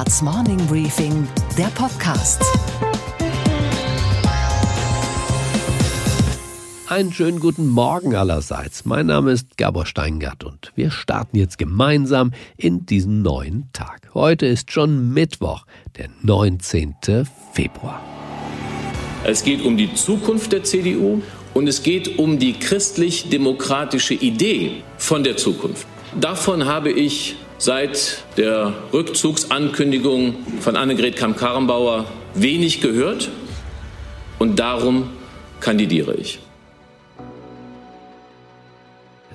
Handelsblatts Morning Briefing, der Podcast. Einen schönen guten Morgen allerseits. Mein Name ist Gabor Steingart und wir starten jetzt gemeinsam in diesen neuen Tag. Heute ist schon Mittwoch, der 19. Februar. Es geht um die Zukunft der CDU und es geht um die christlich-demokratische Idee von der Zukunft. Davon habe ich seit der Rückzugsankündigung von Annegret Kamm-Karrenbauer wenig gehört und darum kandidiere ich.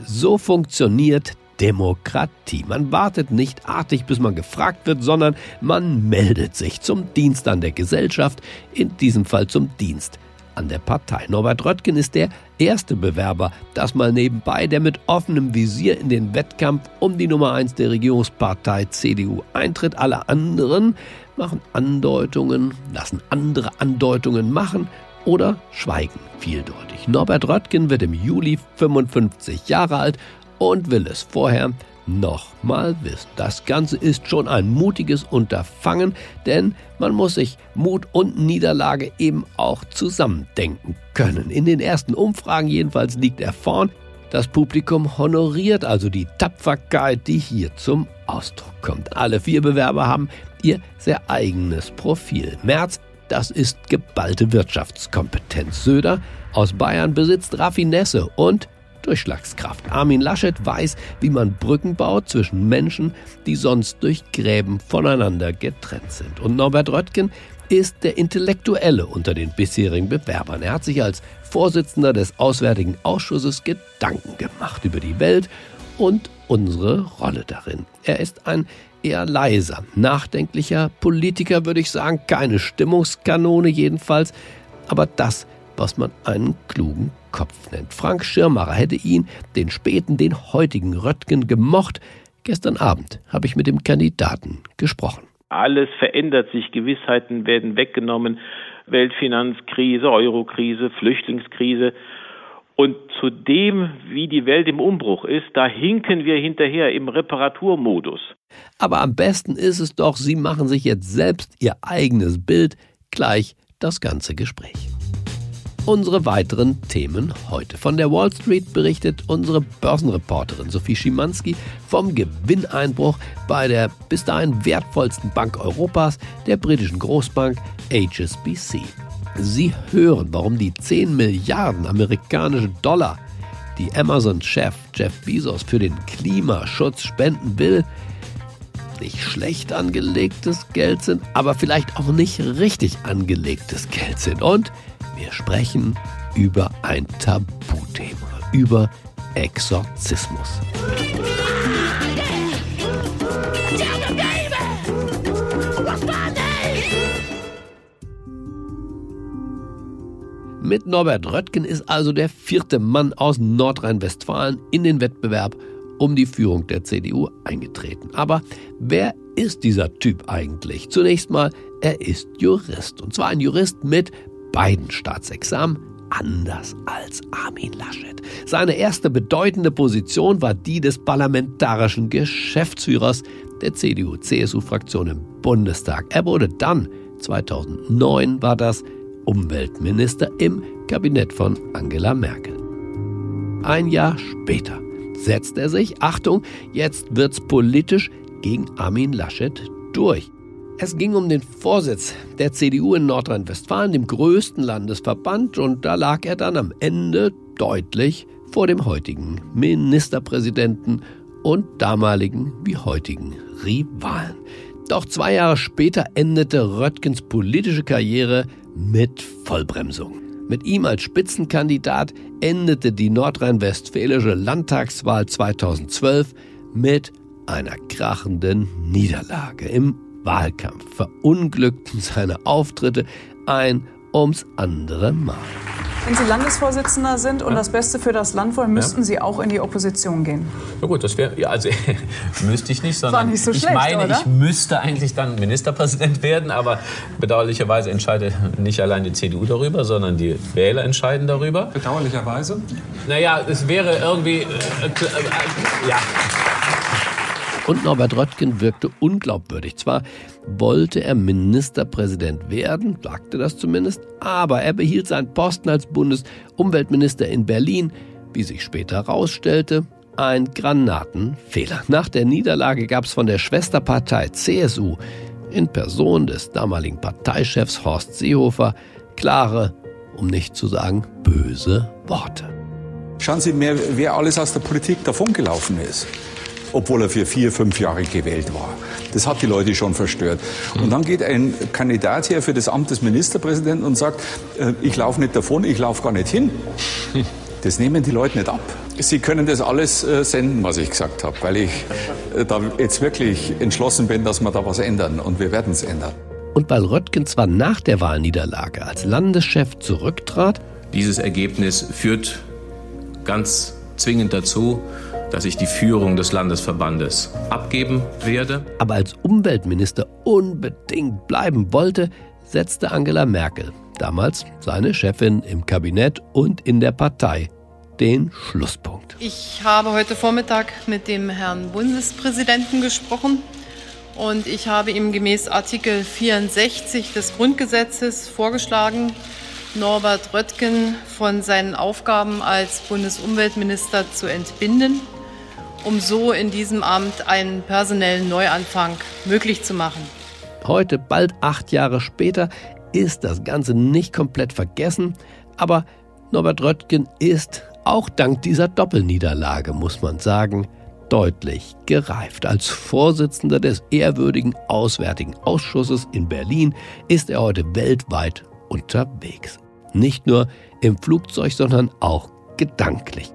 So funktioniert Demokratie. Man wartet nicht artig, bis man gefragt wird, sondern man meldet sich zum Dienst an der Gesellschaft, in diesem Fall zum Dienst an der Partei. Norbert Röttgen ist der erste Bewerber, das mal nebenbei, der mit offenem Visier in den Wettkampf um die Nummer 1 der Regierungspartei CDU eintritt. Alle anderen machen Andeutungen, lassen andere Andeutungen machen oder schweigen vieldeutig. Norbert Röttgen wird im Juli 55 Jahre alt und will es vorher nochmal wissen. Das Ganze ist schon ein mutiges Unterfangen, denn man muss sich Mut und Niederlage eben auch zusammendenken können. In den ersten Umfragen jedenfalls liegt er vorn. Das Publikum honoriert also die Tapferkeit, die hier zum Ausdruck kommt. Alle vier Bewerber haben ihr sehr eigenes Profil. Merz, das ist geballte Wirtschaftskompetenz. Söder aus Bayern besitzt Raffinesse und Durchschlagskraft. Armin Laschet weiß, wie man Brücken baut zwischen Menschen, die sonst durch Gräben voneinander getrennt sind. Und Norbert Röttgen ist der Intellektuelle unter den bisherigen Bewerbern. Er hat sich als Vorsitzender des Auswärtigen Ausschusses Gedanken gemacht über die Welt und unsere Rolle darin. Er ist ein eher leiser, nachdenklicher Politiker, würde ich sagen, keine Stimmungskanone jedenfalls, aber das, was man einen klugen Kopf nennt. Frank Schirmacher hätte ihn, den späten, den heutigen Röttgen, gemocht. Gestern Abend habe ich mit dem Kandidaten gesprochen. Alles verändert sich, Gewissheiten werden weggenommen, Weltfinanzkrise, Eurokrise, Flüchtlingskrise. Und zu dem, wie die Welt im Umbruch ist, da hinken wir hinterher im Reparaturmodus. Aber am besten ist es doch, Sie machen sich jetzt selbst Ihr eigenes Bild, gleich das ganze Gespräch unsere weiteren Themen heute. Von der Wall Street berichtet unsere Börsenreporterin Sophie Schimanski vom Gewinneinbruch bei der bis dahin wertvollsten Bank Europas, der britischen Großbank HSBC. Sie hören, warum die 10 Milliarden amerikanische Dollar, die Amazon-Chef Jeff Bezos für den Klimaschutz spenden will, nicht schlecht angelegtes Geld sind, aber vielleicht auch nicht richtig angelegtes Geld sind. Und wir sprechen über ein Tabuthema, über Exorzismus. Mit Norbert Röttgen ist also der vierte Mann aus Nordrhein-Westfalen in den Wettbewerb um die Führung der CDU eingetreten. Aber wer ist dieser Typ eigentlich? Zunächst mal, er ist Jurist. Und zwar ein Jurist mit beiden Staatsexamen anders als Armin Laschet. Seine erste bedeutende Position war die des parlamentarischen Geschäftsführers der CDU-CSU-Fraktion im Bundestag. Er wurde dann, 2009 war das, Umweltminister im Kabinett von Angela Merkel. Ein Jahr später setzt er sich, Achtung, jetzt wird's politisch, gegen Armin Laschet durch. Es ging um den Vorsitz der CDU in Nordrhein-Westfalen, dem größten Landesverband, und da lag er dann am Ende deutlich vor dem heutigen Ministerpräsidenten und damaligen wie heutigen Rivalen. Doch zwei Jahre später endete Röttgens politische Karriere mit Vollbremsung. Mit ihm als Spitzenkandidat endete die nordrhein-westfälische Landtagswahl 2012 mit einer krachenden Niederlage. Im Wahlkampf verunglückten seine Auftritte ein ums andere Mal. Wenn Sie Landesvorsitzender sind und ja. das Beste für das Land wollen, müssten ja. Sie auch in die Opposition gehen. Ja gut, das wäre, ja, also müsste ich nicht, sondern nicht so ich schlecht, meine, oder? ich müsste eigentlich dann Ministerpräsident werden, aber bedauerlicherweise entscheidet nicht allein die CDU darüber, sondern die Wähler entscheiden darüber. Bedauerlicherweise? Naja, es wäre irgendwie, äh, äh, äh, ja. Und Norbert Röttgen wirkte unglaubwürdig. Zwar wollte er Ministerpräsident werden, sagte das zumindest, aber er behielt seinen Posten als Bundesumweltminister in Berlin, wie sich später herausstellte, ein Granatenfehler. Nach der Niederlage gab es von der Schwesterpartei CSU in Person des damaligen Parteichefs Horst Seehofer klare, um nicht zu sagen böse Worte. Schauen Sie mir, wer alles aus der Politik davongelaufen ist obwohl er für vier, fünf Jahre gewählt war. Das hat die Leute schon verstört. Und dann geht ein Kandidat her für das Amt des Ministerpräsidenten und sagt, äh, ich laufe nicht davon, ich laufe gar nicht hin. Das nehmen die Leute nicht ab. Sie können das alles äh, senden, was ich gesagt habe, weil ich äh, da jetzt wirklich entschlossen bin, dass wir da was ändern und wir werden es ändern. Und weil Röttgen zwar nach der Wahlniederlage als Landeschef zurücktrat, dieses Ergebnis führt ganz zwingend dazu, dass ich die Führung des Landesverbandes abgeben werde. Aber als Umweltminister unbedingt bleiben wollte, setzte Angela Merkel, damals seine Chefin im Kabinett und in der Partei, den Schlusspunkt. Ich habe heute Vormittag mit dem Herrn Bundespräsidenten gesprochen und ich habe ihm gemäß Artikel 64 des Grundgesetzes vorgeschlagen, Norbert Röttgen von seinen Aufgaben als Bundesumweltminister zu entbinden um so in diesem Amt einen personellen Neuanfang möglich zu machen. Heute, bald acht Jahre später, ist das Ganze nicht komplett vergessen, aber Norbert Röttgen ist, auch dank dieser Doppelniederlage, muss man sagen, deutlich gereift. Als Vorsitzender des ehrwürdigen Auswärtigen Ausschusses in Berlin ist er heute weltweit unterwegs. Nicht nur im Flugzeug, sondern auch gedanklich.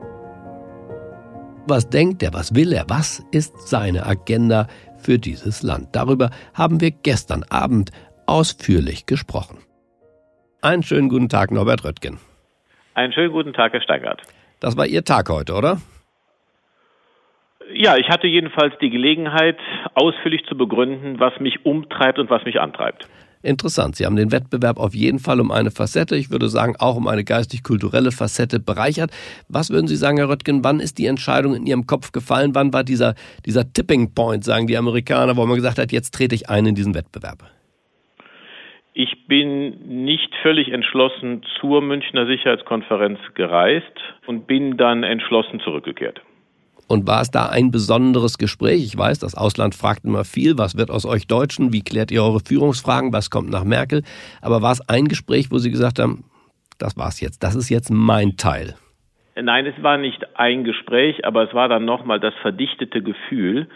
Was denkt er, was will er, was ist seine Agenda für dieses Land? Darüber haben wir gestern Abend ausführlich gesprochen. Einen schönen guten Tag, Norbert Röttgen. Einen schönen guten Tag, Herr Steigert. Das war Ihr Tag heute, oder? Ja, ich hatte jedenfalls die Gelegenheit, ausführlich zu begründen, was mich umtreibt und was mich antreibt interessant. Sie haben den Wettbewerb auf jeden Fall um eine Facette, ich würde sagen auch um eine geistig-kulturelle Facette bereichert. Was würden Sie sagen, Herr Röttgen, wann ist die Entscheidung in Ihrem Kopf gefallen? Wann war dieser, dieser Tipping Point, sagen die Amerikaner, wo man gesagt hat, jetzt trete ich ein in diesen Wettbewerb? Ich bin nicht völlig entschlossen zur Münchner Sicherheitskonferenz gereist und bin dann entschlossen zurückgekehrt. Und war es da ein besonderes Gespräch? Ich weiß, das Ausland fragt immer viel. Was wird aus euch Deutschen? Wie klärt ihr eure Führungsfragen? Was kommt nach Merkel? Aber war es ein Gespräch, wo Sie gesagt haben, das war's jetzt, das ist jetzt mein Teil? Nein, es war nicht ein Gespräch, aber es war dann nochmal das verdichtete Gefühl,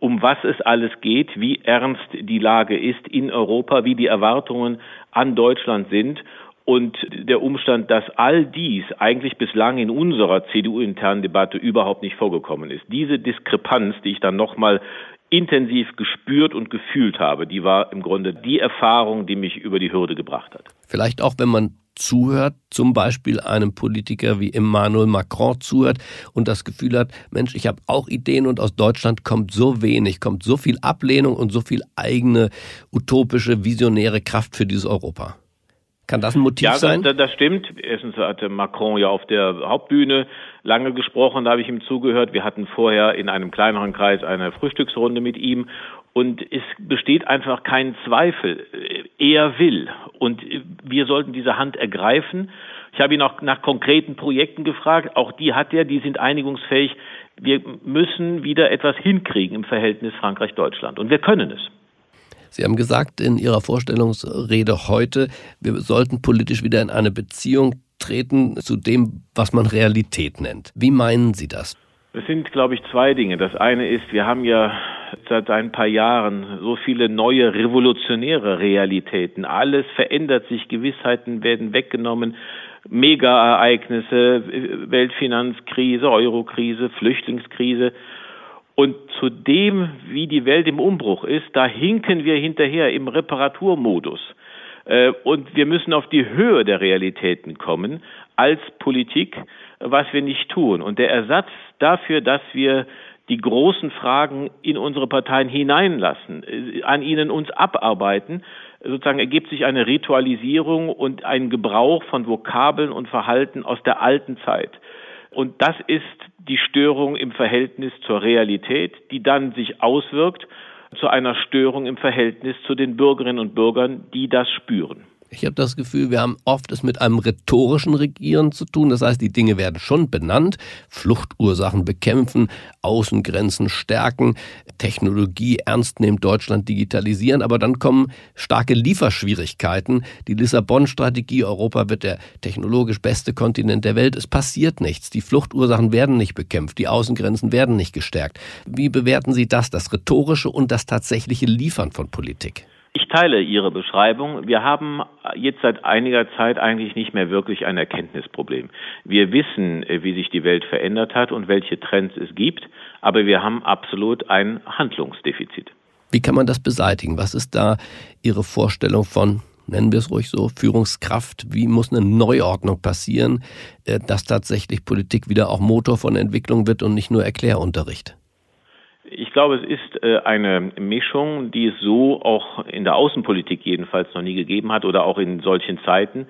um was es alles geht, wie ernst die Lage ist in Europa, wie die Erwartungen an Deutschland sind und der Umstand, dass all dies eigentlich bislang in unserer CDU-internen Debatte überhaupt nicht vorgekommen ist. Diese Diskrepanz, die ich dann nochmal intensiv gespürt und gefühlt habe, die war im Grunde die Erfahrung, die mich über die Hürde gebracht hat. Vielleicht auch, wenn man zuhört, zum Beispiel einem Politiker wie Emmanuel Macron zuhört und das Gefühl hat, Mensch, ich habe auch Ideen und aus Deutschland kommt so wenig, kommt so viel Ablehnung und so viel eigene utopische, visionäre Kraft für dieses Europa. Kann das ein Motiv ja, sein? Ja, das, das stimmt. Erstens hatte Macron ja auf der Hauptbühne lange gesprochen, da habe ich ihm zugehört. Wir hatten vorher in einem kleineren Kreis eine Frühstücksrunde mit ihm und es besteht einfach kein Zweifel. Er will und wir sollten diese Hand ergreifen. Ich habe ihn auch nach konkreten Projekten gefragt. Auch die hat er, die sind einigungsfähig. Wir müssen wieder etwas hinkriegen im Verhältnis Frankreich-Deutschland und wir können es. Sie haben gesagt in Ihrer Vorstellungsrede heute, wir sollten politisch wieder in eine Beziehung treten zu dem, was man Realität nennt. Wie meinen Sie das? Es sind, glaube ich, zwei Dinge. Das eine ist, wir haben ja seit ein paar Jahren so viele neue revolutionäre Realitäten. Alles verändert sich, Gewissheiten werden weggenommen, Megaereignisse, Weltfinanzkrise, Eurokrise, Flüchtlingskrise. Und zu dem, wie die Welt im Umbruch ist, da hinken wir hinterher im Reparaturmodus. Äh, und wir müssen auf die Höhe der Realitäten kommen als Politik, was wir nicht tun. Und der Ersatz dafür, dass wir die großen Fragen in unsere Parteien hineinlassen, äh, an ihnen uns abarbeiten, sozusagen ergibt sich eine Ritualisierung und ein Gebrauch von Vokabeln und Verhalten aus der alten Zeit. Und das ist die Störung im Verhältnis zur Realität, die dann sich auswirkt zu einer Störung im Verhältnis zu den Bürgerinnen und Bürgern, die das spüren. Ich habe das Gefühl, wir haben oft es mit einem rhetorischen Regieren zu tun. Das heißt, die Dinge werden schon benannt. Fluchtursachen bekämpfen, Außengrenzen stärken, Technologie ernst nehmen, Deutschland digitalisieren. Aber dann kommen starke Lieferschwierigkeiten. Die Lissabon-Strategie, Europa wird der technologisch beste Kontinent der Welt. Es passiert nichts. Die Fluchtursachen werden nicht bekämpft. Die Außengrenzen werden nicht gestärkt. Wie bewerten Sie das, das rhetorische und das tatsächliche Liefern von Politik? Ich teile Ihre Beschreibung. Wir haben jetzt seit einiger Zeit eigentlich nicht mehr wirklich ein Erkenntnisproblem. Wir wissen, äh, wie sich die Welt verändert hat und welche Trends es gibt, aber wir haben absolut ein Handlungsdefizit. Wie kann man das beseitigen? Was ist da Ihre Vorstellung von nennen wir es ruhig so, Führungskraft, wie muss eine Neuordnung passieren, äh, dass tatsächlich Politik wieder auch Motor von Entwicklung wird und nicht nur Erklärunterricht? Ich glaube, es ist äh, eine Mischung, die es so auch in der Außenpolitik jedenfalls noch nie gegeben hat oder auch in solchen Zeiten,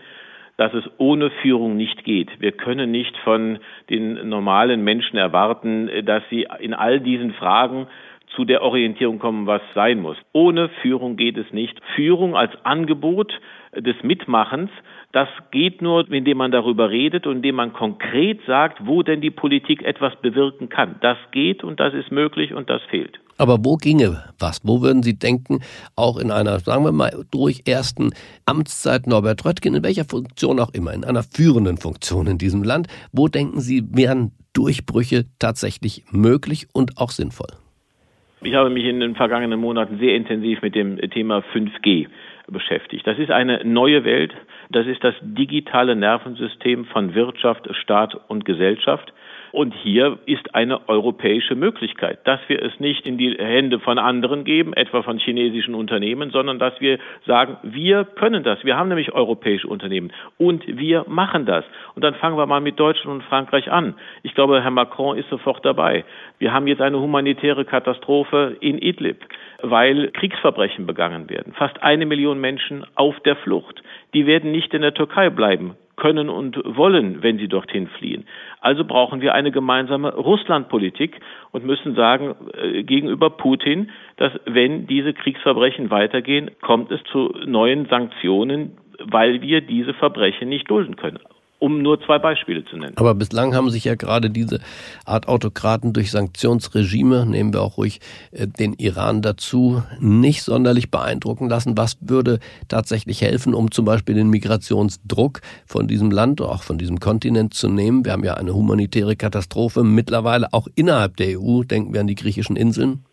dass es ohne Führung nicht geht. Wir können nicht von den normalen Menschen erwarten, dass sie in all diesen Fragen zu der Orientierung kommen, was sein muss. Ohne Führung geht es nicht. Führung als Angebot des Mitmachens, das geht nur, indem man darüber redet und indem man konkret sagt, wo denn die Politik etwas bewirken kann. Das geht und das ist möglich und das fehlt. Aber wo ginge was? Wo würden Sie denken, auch in einer, sagen wir mal, durch ersten Amtszeit Norbert Röttgen, in welcher Funktion auch immer, in einer führenden Funktion in diesem Land, wo denken Sie, wären Durchbrüche tatsächlich möglich und auch sinnvoll? Ich habe mich in den vergangenen Monaten sehr intensiv mit dem Thema 5G beschäftigt. Das ist eine neue Welt. Das ist das digitale Nervensystem von Wirtschaft, Staat und Gesellschaft. Und hier ist eine europäische Möglichkeit, dass wir es nicht in die Hände von anderen geben, etwa von chinesischen Unternehmen, sondern dass wir sagen, wir können das. Wir haben nämlich europäische Unternehmen und wir machen das. Und dann fangen wir mal mit Deutschland und Frankreich an. Ich glaube, Herr Macron ist sofort dabei. Wir haben jetzt eine humanitäre Katastrophe in Idlib, weil Kriegsverbrechen begangen werden. Fast eine Million Menschen auf der Flucht. Die werden nicht in der Türkei bleiben können und wollen, wenn sie dorthin fliehen. Also brauchen wir eine gemeinsame Russlandpolitik und müssen sagen äh, gegenüber Putin, dass wenn diese Kriegsverbrechen weitergehen, kommt es zu neuen Sanktionen, weil wir diese Verbrechen nicht dulden können um nur zwei Beispiele zu nennen. Aber bislang haben sich ja gerade diese Art Autokraten durch Sanktionsregime, nehmen wir auch ruhig äh, den Iran dazu, nicht sonderlich beeindrucken lassen. Was würde tatsächlich helfen, um zum Beispiel den Migrationsdruck von diesem Land, auch von diesem Kontinent zu nehmen? Wir haben ja eine humanitäre Katastrophe mittlerweile auch innerhalb der EU. Denken wir an die griechischen Inseln.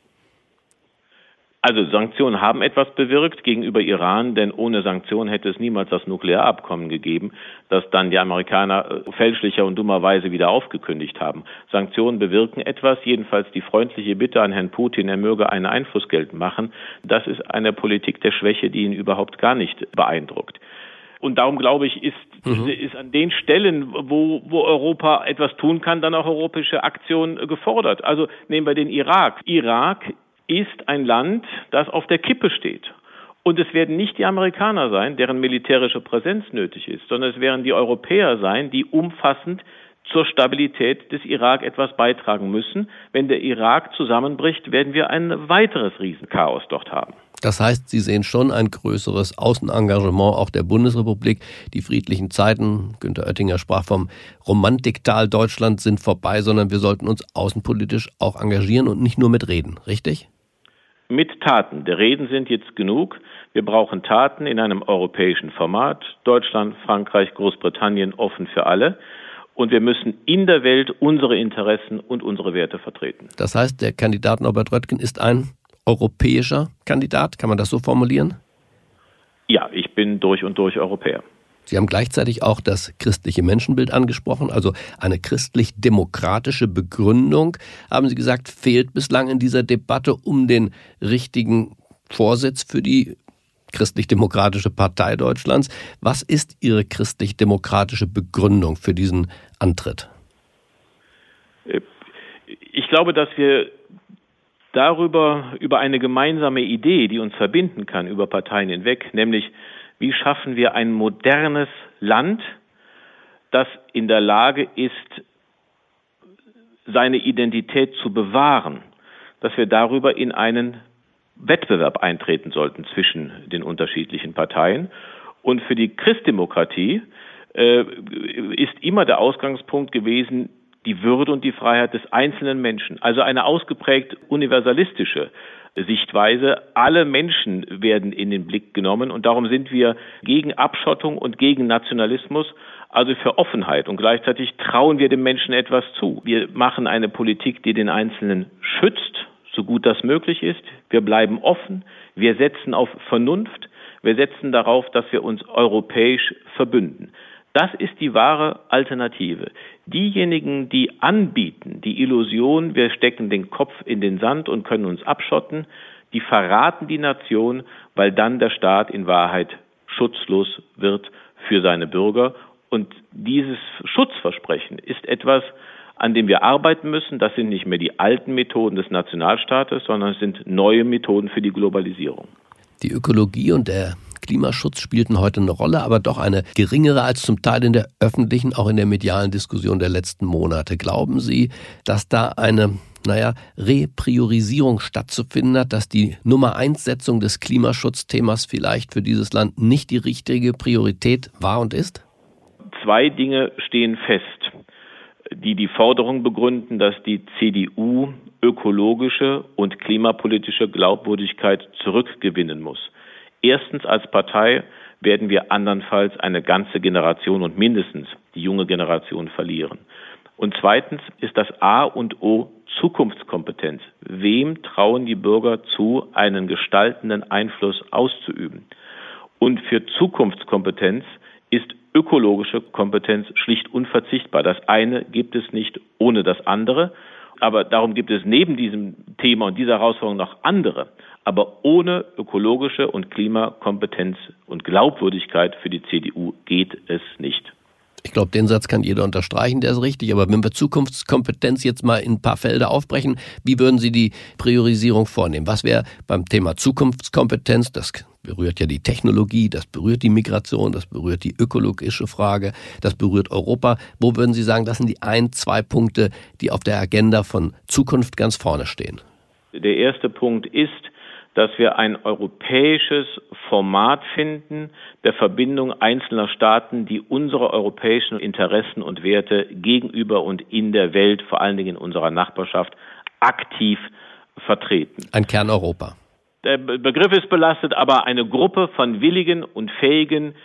Also Sanktionen haben etwas bewirkt gegenüber Iran, denn ohne Sanktionen hätte es niemals das Nuklearabkommen gegeben, das dann die Amerikaner äh, fälschlicher und dummerweise wieder aufgekündigt haben. Sanktionen bewirken etwas, jedenfalls die freundliche Bitte an Herrn Putin, er möge einen Einfluss geltend machen. Das ist eine Politik der Schwäche, die ihn überhaupt gar nicht beeindruckt. Und darum glaube ich, ist, mhm. ist an den Stellen, wo, wo Europa etwas tun kann, dann auch europäische Aktion gefordert. Also nehmen wir den Irak. Irak ist ein Land, das auf der Kippe steht. Und es werden nicht die Amerikaner sein, deren militärische Präsenz nötig ist, sondern es werden die Europäer sein, die umfassend zur Stabilität des Irak etwas beitragen müssen. Wenn der Irak zusammenbricht, werden wir ein weiteres Riesenchaos dort haben. Das heißt, Sie sehen schon ein größeres Außenengagement auch der Bundesrepublik. Die friedlichen Zeiten, Günter Oettinger sprach vom Romantiktal Deutschland, sind vorbei, sondern wir sollten uns außenpolitisch auch engagieren und nicht nur mit Reden, richtig? Mit Taten. Der Reden sind jetzt genug. Wir brauchen Taten in einem europäischen Format. Deutschland, Frankreich, Großbritannien offen für alle. Und wir müssen in der Welt unsere Interessen und unsere Werte vertreten. Das heißt, der Kandidat Norbert Röttgen ist ein europäischer Kandidat. Kann man das so formulieren? Ja, ich bin durch und durch Europäer. Sie haben gleichzeitig auch das christliche Menschenbild angesprochen, also eine christlich-demokratische Begründung, haben Sie gesagt, fehlt bislang in dieser Debatte um den richtigen Vorsitz für die christlich-demokratische Partei Deutschlands. Was ist Ihre christlich-demokratische Begründung für diesen Antritt? Ich glaube, dass wir darüber, über eine gemeinsame Idee, die uns verbinden kann, über Parteien hinweg, nämlich wie schaffen wir ein modernes Land, das in der Lage ist, seine Identität zu bewahren, dass wir darüber in einen Wettbewerb eintreten sollten zwischen den unterschiedlichen Parteien. Und für die Christdemokratie äh, ist immer der Ausgangspunkt gewesen, die Würde und die Freiheit des einzelnen Menschen. Also eine ausgeprägt universalistische Sichtweise. Alle Menschen werden in den Blick genommen und darum sind wir gegen Abschottung und gegen Nationalismus, also für Offenheit und gleichzeitig trauen wir dem Menschen etwas zu. Wir machen eine Politik, die den Einzelnen schützt, so gut das möglich ist. Wir bleiben offen, wir setzen auf Vernunft, wir setzen darauf, dass wir uns europäisch verbünden. Das ist die wahre Alternative. Diejenigen, die anbieten, die Illusion, wir stecken den Kopf in den Sand und können uns abschotten, die verraten die Nation, weil dann der Staat in Wahrheit schutzlos wird für seine Bürger. Und dieses Schutzversprechen ist etwas, an dem wir arbeiten müssen. Das sind nicht mehr die alten Methoden des Nationalstaates, sondern es sind neue Methoden für die Globalisierung. Die Ökologie und der Klimaschutz spielten heute eine Rolle, aber doch eine geringere als zum Teil in der öffentlichen, auch in der medialen Diskussion der letzten Monate. Glauben Sie, dass da eine naja, Repriorisierung stattzufinden hat, dass die Nummer eins Setzung des Klimaschutzthemas vielleicht für dieses Land nicht die richtige Priorität war und ist? Zwei Dinge stehen fest, die die Forderung begründen, dass die CDU ökologische und klimapolitische Glaubwürdigkeit zurückgewinnen muss. Erstens als Partei werden wir andernfalls eine ganze Generation und mindestens die junge Generation verlieren. Und zweitens ist das A und O Zukunftskompetenz. Wem trauen die Bürger zu, einen gestaltenden Einfluss auszuüben? Und für Zukunftskompetenz ist ökologische Kompetenz schlicht unverzichtbar. Das eine gibt es nicht ohne das andere. Aber darum gibt es neben diesem Thema und dieser Herausforderung noch andere. Aber ohne ökologische und Klimakompetenz und Glaubwürdigkeit für die CDU geht es nicht. Ich glaube, den Satz kann jeder unterstreichen, der ist richtig. Aber wenn wir Zukunftskompetenz jetzt mal in ein paar Felder aufbrechen, wie würden Sie die Priorisierung vornehmen? Was wäre beim Thema Zukunftskompetenz, das berührt ja die Technologie, das berührt die Migration, das berührt die ökologische Frage, das berührt Europa. Wo würden Sie sagen, das sind die ein, zwei Punkte, die auf der Agenda von Zukunft ganz vorne stehen? Der erste Punkt ist, dass wir ein europäisches Format finden der Verbindung einzelner Staaten, die unsere europäischen Interessen und Werte gegenüber und in der Welt, vor allen Dingen in unserer Nachbarschaft, aktiv vertreten. Ein Kern Europa. Der Begriff ist belastet, aber eine Gruppe von Willigen und Fähigen,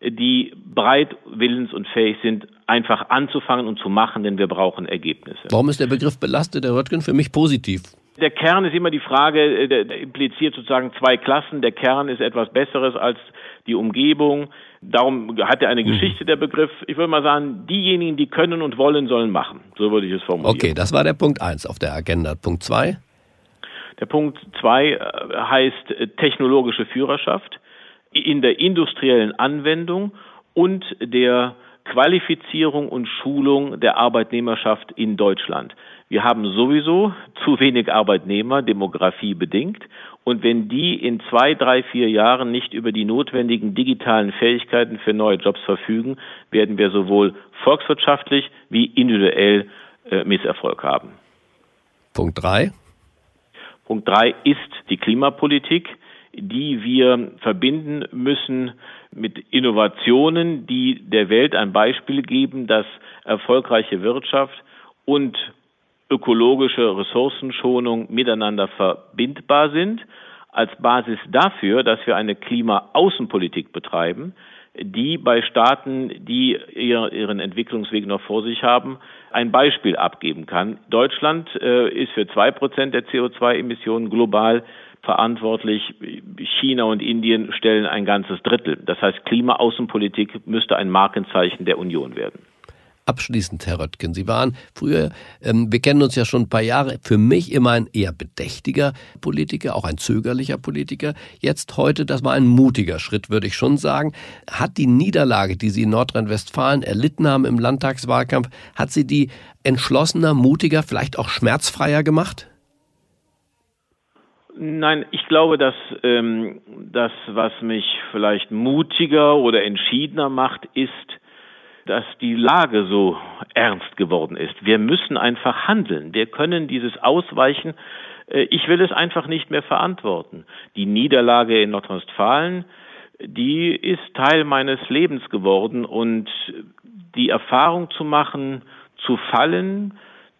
die breit willens und fähig sind, einfach anzufangen und zu machen, denn wir brauchen Ergebnisse. Warum ist der Begriff belastet, Herr Röttgen? Für mich positiv. Der Kern ist immer die Frage, äh, der impliziert sozusagen zwei Klassen. Der Kern ist etwas Besseres als die Umgebung. Darum hat er eine mhm. Geschichte, der Begriff. Ich würde mal sagen, diejenigen, die können und wollen, sollen machen. So würde ich es formulieren. Okay, das war der Punkt eins auf der Agenda. Punkt zwei? Der Punkt zwei äh, heißt äh, technologische Führerschaft in der industriellen Anwendung und der Qualifizierung und Schulung der Arbeitnehmerschaft in Deutschland. Wir haben sowieso zu wenig Arbeitnehmer, Demografie bedingt. Und wenn die in zwei, drei, vier Jahren nicht über die notwendigen digitalen Fähigkeiten für neue Jobs verfügen, werden wir sowohl volkswirtschaftlich wie individuell äh, Misserfolg haben. Punkt drei. Punkt drei ist die Klimapolitik, die wir verbinden müssen mit Innovationen, die der Welt ein Beispiel geben, dass erfolgreiche Wirtschaft und ökologische Ressourcenschonung miteinander verbindbar sind, als Basis dafür, dass wir eine Klimaaußenpolitik betreiben, die bei Staaten, die ihren Entwicklungsweg noch vor sich haben, ein Beispiel abgeben kann. Deutschland äh, ist für zwei Prozent der CO2-Emissionen global verantwortlich. China und Indien stellen ein ganzes Drittel. Das heißt, Klimaaußenpolitik müsste ein Markenzeichen der Union werden. Abschließend, Herr Röttgen, Sie waren früher, ähm, wir kennen uns ja schon ein paar Jahre, für mich immer ein eher bedächtiger Politiker, auch ein zögerlicher Politiker. Jetzt heute, das war ein mutiger Schritt, würde ich schon sagen. Hat die Niederlage, die Sie in Nordrhein-Westfalen erlitten haben im Landtagswahlkampf, hat sie die entschlossener, mutiger, vielleicht auch schmerzfreier gemacht? Nein, ich glaube, dass ähm, das, was mich vielleicht mutiger oder entschiedener macht, ist, dass die Lage so ernst geworden ist. Wir müssen einfach handeln. Wir können dieses Ausweichen, äh, ich will es einfach nicht mehr verantworten. Die Niederlage in Nordrhein-Westfalen, die ist Teil meines Lebens geworden und die Erfahrung zu machen, zu fallen,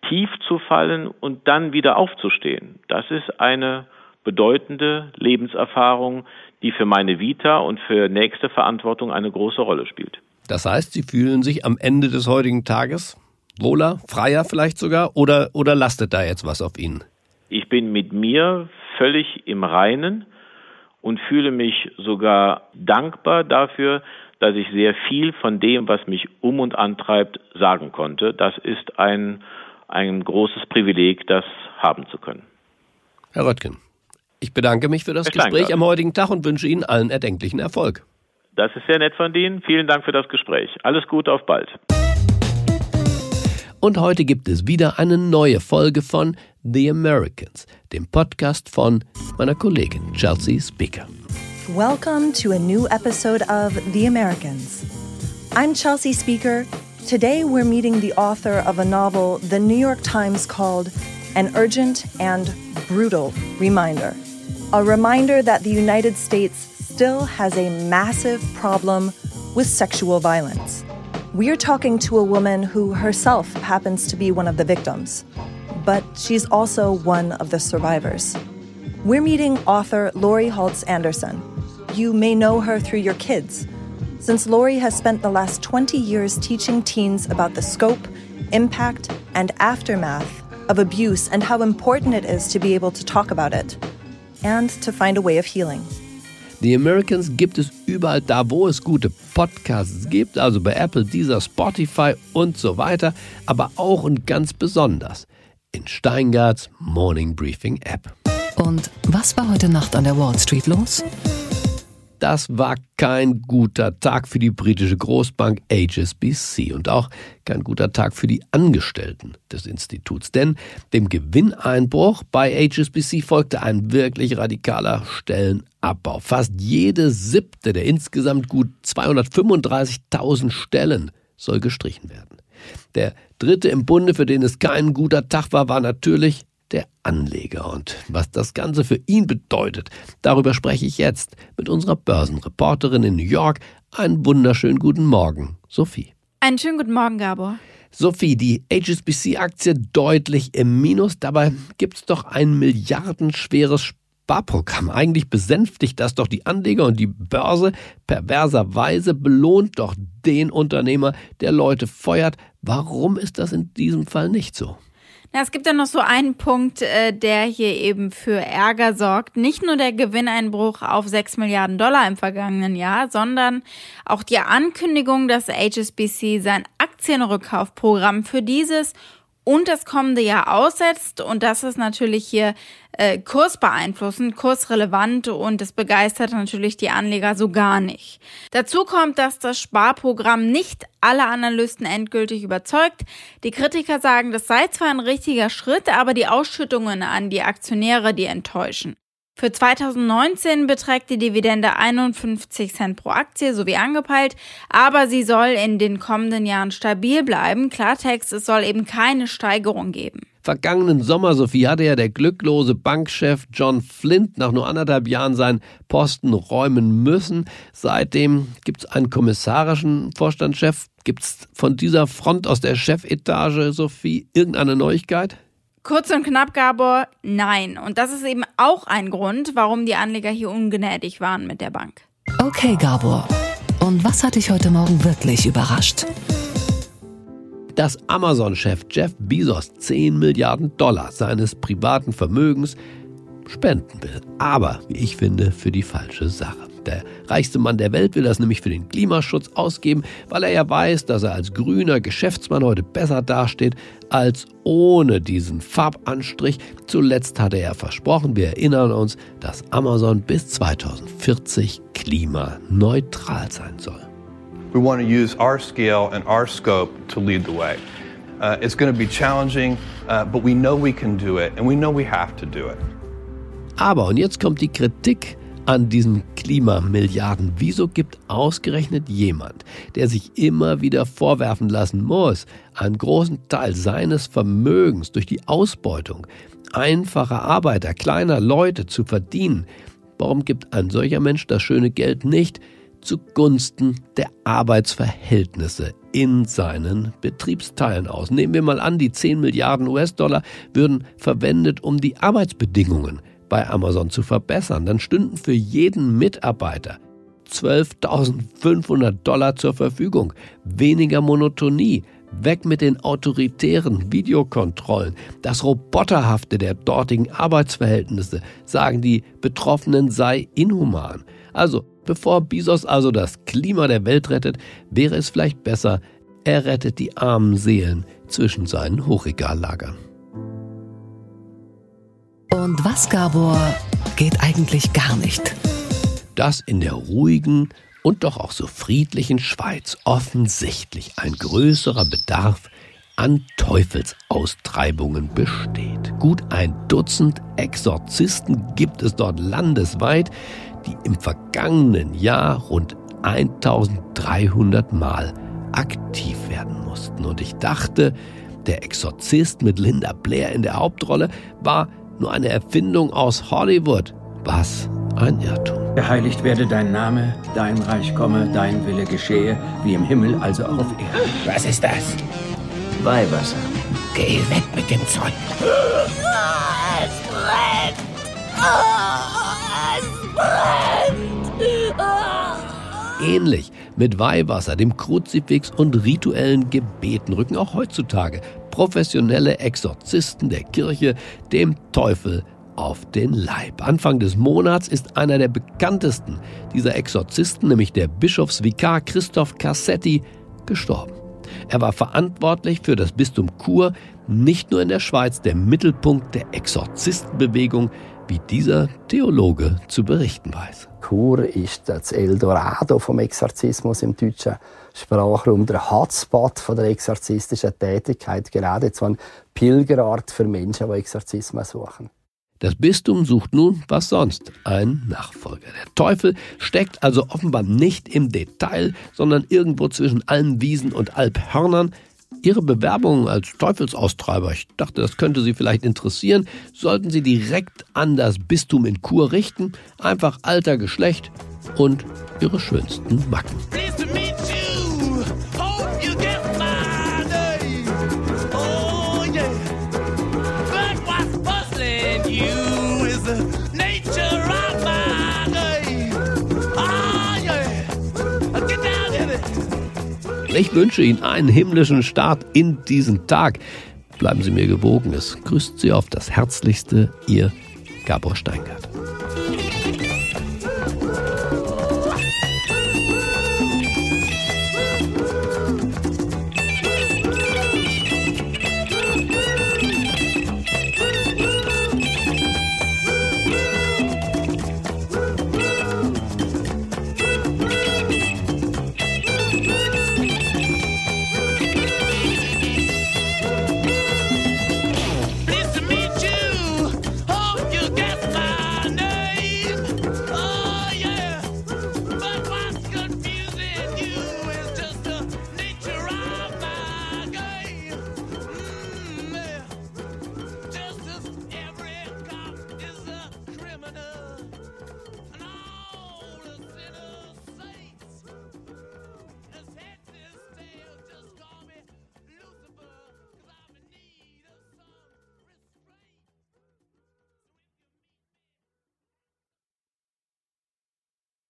tief zu fallen und dann wieder aufzustehen, das ist eine bedeutende Lebenserfahrung, die für meine Vita und für nächste Verantwortung eine große Rolle spielt. Das heißt, Sie fühlen sich am Ende des heutigen Tages wohler, freier vielleicht sogar oder, oder lastet da jetzt was auf Ihnen? Ich bin mit mir völlig im Reinen und fühle mich sogar dankbar dafür, dass ich sehr viel von dem, was mich um und antreibt, sagen konnte. Das ist ein, ein großes Privileg, das haben zu können. Herr Röttgen, ich bedanke mich für das Gespräch am heutigen Tag und wünsche Ihnen allen erdenklichen Erfolg. Das ist sehr nett von Ihnen. Vielen Dank für das Gespräch. Alles Gute, auf bald. Und heute gibt es wieder eine neue Folge von The Americans, dem Podcast von meiner Kollegin Chelsea Speaker. Welcome to a new episode of The Americans. I'm Chelsea Speaker. Today we're meeting the author of a novel the New York Times called An Urgent and Brutal Reminder. A reminder that the United States still has a massive problem with sexual violence. We're talking to a woman who herself happens to be one of the victims, but she's also one of the survivors. We're meeting author Lori Holtz Anderson. You may know her through your kids, since Lori has spent the last 20 years teaching teens about the scope, impact, and aftermath of abuse and how important it is to be able to talk about it and to find a way of healing. The Americans gibt es überall da, wo es gute Podcasts gibt, also bei Apple, Deezer, Spotify und so weiter, aber auch und ganz besonders in Steingarts Morning Briefing App. Und was war heute Nacht an der Wall Street los? Das war kein guter Tag für die britische Großbank HSBC und auch kein guter Tag für die Angestellten des Instituts. Denn dem Gewinneinbruch bei HSBC folgte ein wirklich radikaler Stellenabbau. Fast jede siebte der insgesamt gut 235.000 Stellen soll gestrichen werden. Der dritte im Bunde, für den es kein guter Tag war, war natürlich der Anleger. Und was das Ganze für ihn bedeutet, darüber spreche ich jetzt mit unserer Börsenreporterin in New York. Einen wunderschönen guten Morgen, Sophie. Einen schönen guten Morgen, Gabor. Sophie, die HSBC-Aktie deutlich im Minus. Dabei gibt es doch ein milliardenschweres Sparprogramm. Eigentlich besänftigt das doch die Anleger und die Börse. Perverserweise belohnt doch den Unternehmer, der Leute feuert. Warum ist das in diesem Fall nicht so? Na, es gibt ja noch so einen Punkt, äh, der hier eben für Ärger sorgt. Nicht nur der Gewinneinbruch auf 6 Milliarden Dollar im vergangenen Jahr, sondern auch die Ankündigung, dass HSBC sein Aktienrückkaufprogramm für dieses und das kommende Jahr aussetzt. Und das ist natürlich hier äh, kursbeeinflussend, kursrelevant und es begeistert natürlich die Anleger so gar nicht. Dazu kommt, dass das Sparprogramm nicht alle Analysten endgültig überzeugt. Die Kritiker sagen, das sei zwar ein richtiger Schritt, aber die Ausschüttungen an die Aktionäre, die enttäuschen. Für 2019 beträgt die Dividende 51 Cent pro Aktie, so wie angepeilt, aber sie soll in den kommenden Jahren stabil bleiben. Klartext, es soll eben keine Steigerung geben. Vergangenen Sommer, Sophie, hatte ja der glücklose Bankchef John Flint nach nur anderthalb Jahren seinen Posten räumen müssen. Seitdem gibt es einen kommissarischen Vorstandschef. Gibt es von dieser Front aus der Chefetage, Sophie, irgendeine Neuigkeit? Kurz und knapp, Gabor, nein. Und das ist eben auch ein Grund, warum die Anleger hier ungnädig waren mit der Bank. Okay, Gabor. Und was hat dich heute Morgen wirklich überrascht? Dass Amazon-Chef Jeff Bezos 10 Milliarden Dollar seines privaten Vermögens spenden will. Aber, wie ich finde, für die falsche Sache. Der reichste Mann der Welt will das nämlich für den Klimaschutz ausgeben, weil er ja weiß, dass er als grüner Geschäftsmann heute besser dasteht als ohne diesen Farbanstrich. Zuletzt hatte er versprochen, wir erinnern uns, dass Amazon bis 2040 klimaneutral sein soll. We want to use our scale and our scope to lead the way. Uh, it's going to be challenging, uh, but we know we can do it and we know we have to do it. Aber, und jetzt kommt die Kritik an diesen Klimamilliarden? Wieso gibt ausgerechnet jemand, der sich immer wieder vorwerfen lassen muss, einen großen Teil seines Vermögens durch die Ausbeutung einfacher Arbeiter, kleiner Leute zu verdienen, warum gibt ein solcher Mensch das schöne Geld nicht zugunsten der Arbeitsverhältnisse in seinen Betriebsteilen aus? Nehmen wir mal an, die 10 Milliarden US-Dollar würden verwendet, um die Arbeitsbedingungen bei Amazon zu verbessern. Dann stünden für jeden Mitarbeiter 12.500 Dollar zur Verfügung. Weniger Monotonie, Weg mit den autoritären Videokontrollen, das Roboterhafte der dortigen Arbeitsverhältnisse, sagen die Betroffenen sei inhuman. Also, bevor Bezos also das Klima der Welt rettet, wäre es vielleicht besser, er rettet die armen Seelen zwischen seinen Hochregallagern. Und was, Gabor, geht eigentlich gar nicht? Dass in der ruhigen, und doch auch so friedlichen Schweiz offensichtlich ein größerer Bedarf an Teufelsaustreibungen besteht. Gut ein Dutzend Exorzisten gibt es dort landesweit, die im vergangenen Jahr rund 1300 Mal aktiv werden mussten. Und ich dachte, der Exorzist mit Linda Blair in der Hauptrolle war nur eine Erfindung aus Hollywood. Was ein Irrtum. Geheiligt werde dein Name, dein Reich komme, dein Wille geschehe, wie im Himmel, also auf Erden. Was ist das? Weihwasser. Geh weg mit dem Zeug. Es brennt! Es brennt! Ähnlich mit Weihwasser, dem Kruzifix und rituellen Gebeten rücken auch heutzutage professionelle Exorzisten der Kirche dem Teufel auf den Leib. Anfang des Monats ist einer der bekanntesten dieser Exorzisten, nämlich der Bischofsvikar Christoph Cassetti, gestorben. Er war verantwortlich für das Bistum Chur, nicht nur in der Schweiz der Mittelpunkt der Exorzistenbewegung, wie dieser Theologe zu berichten weiß. Chur ist das Eldorado vom Exorzismus im deutschen Sprachraum, der Hotspot von der exorzistischen Tätigkeit, gerade so ein Pilgerort für Menschen, die Exorzismus suchen. Das Bistum sucht nun, was sonst, einen Nachfolger. Der Teufel steckt also offenbar nicht im Detail, sondern irgendwo zwischen allen Wiesen und Alphörnern. Ihre Bewerbungen als Teufelsaustreiber, ich dachte, das könnte Sie vielleicht interessieren, sollten Sie direkt an das Bistum in Chur richten. Einfach Alter, Geschlecht und Ihre schönsten Macken. Ich wünsche Ihnen einen himmlischen Start in diesen Tag. Bleiben Sie mir gewogen. Es grüßt Sie auf das Herzlichste, Ihr Gabor Steingart.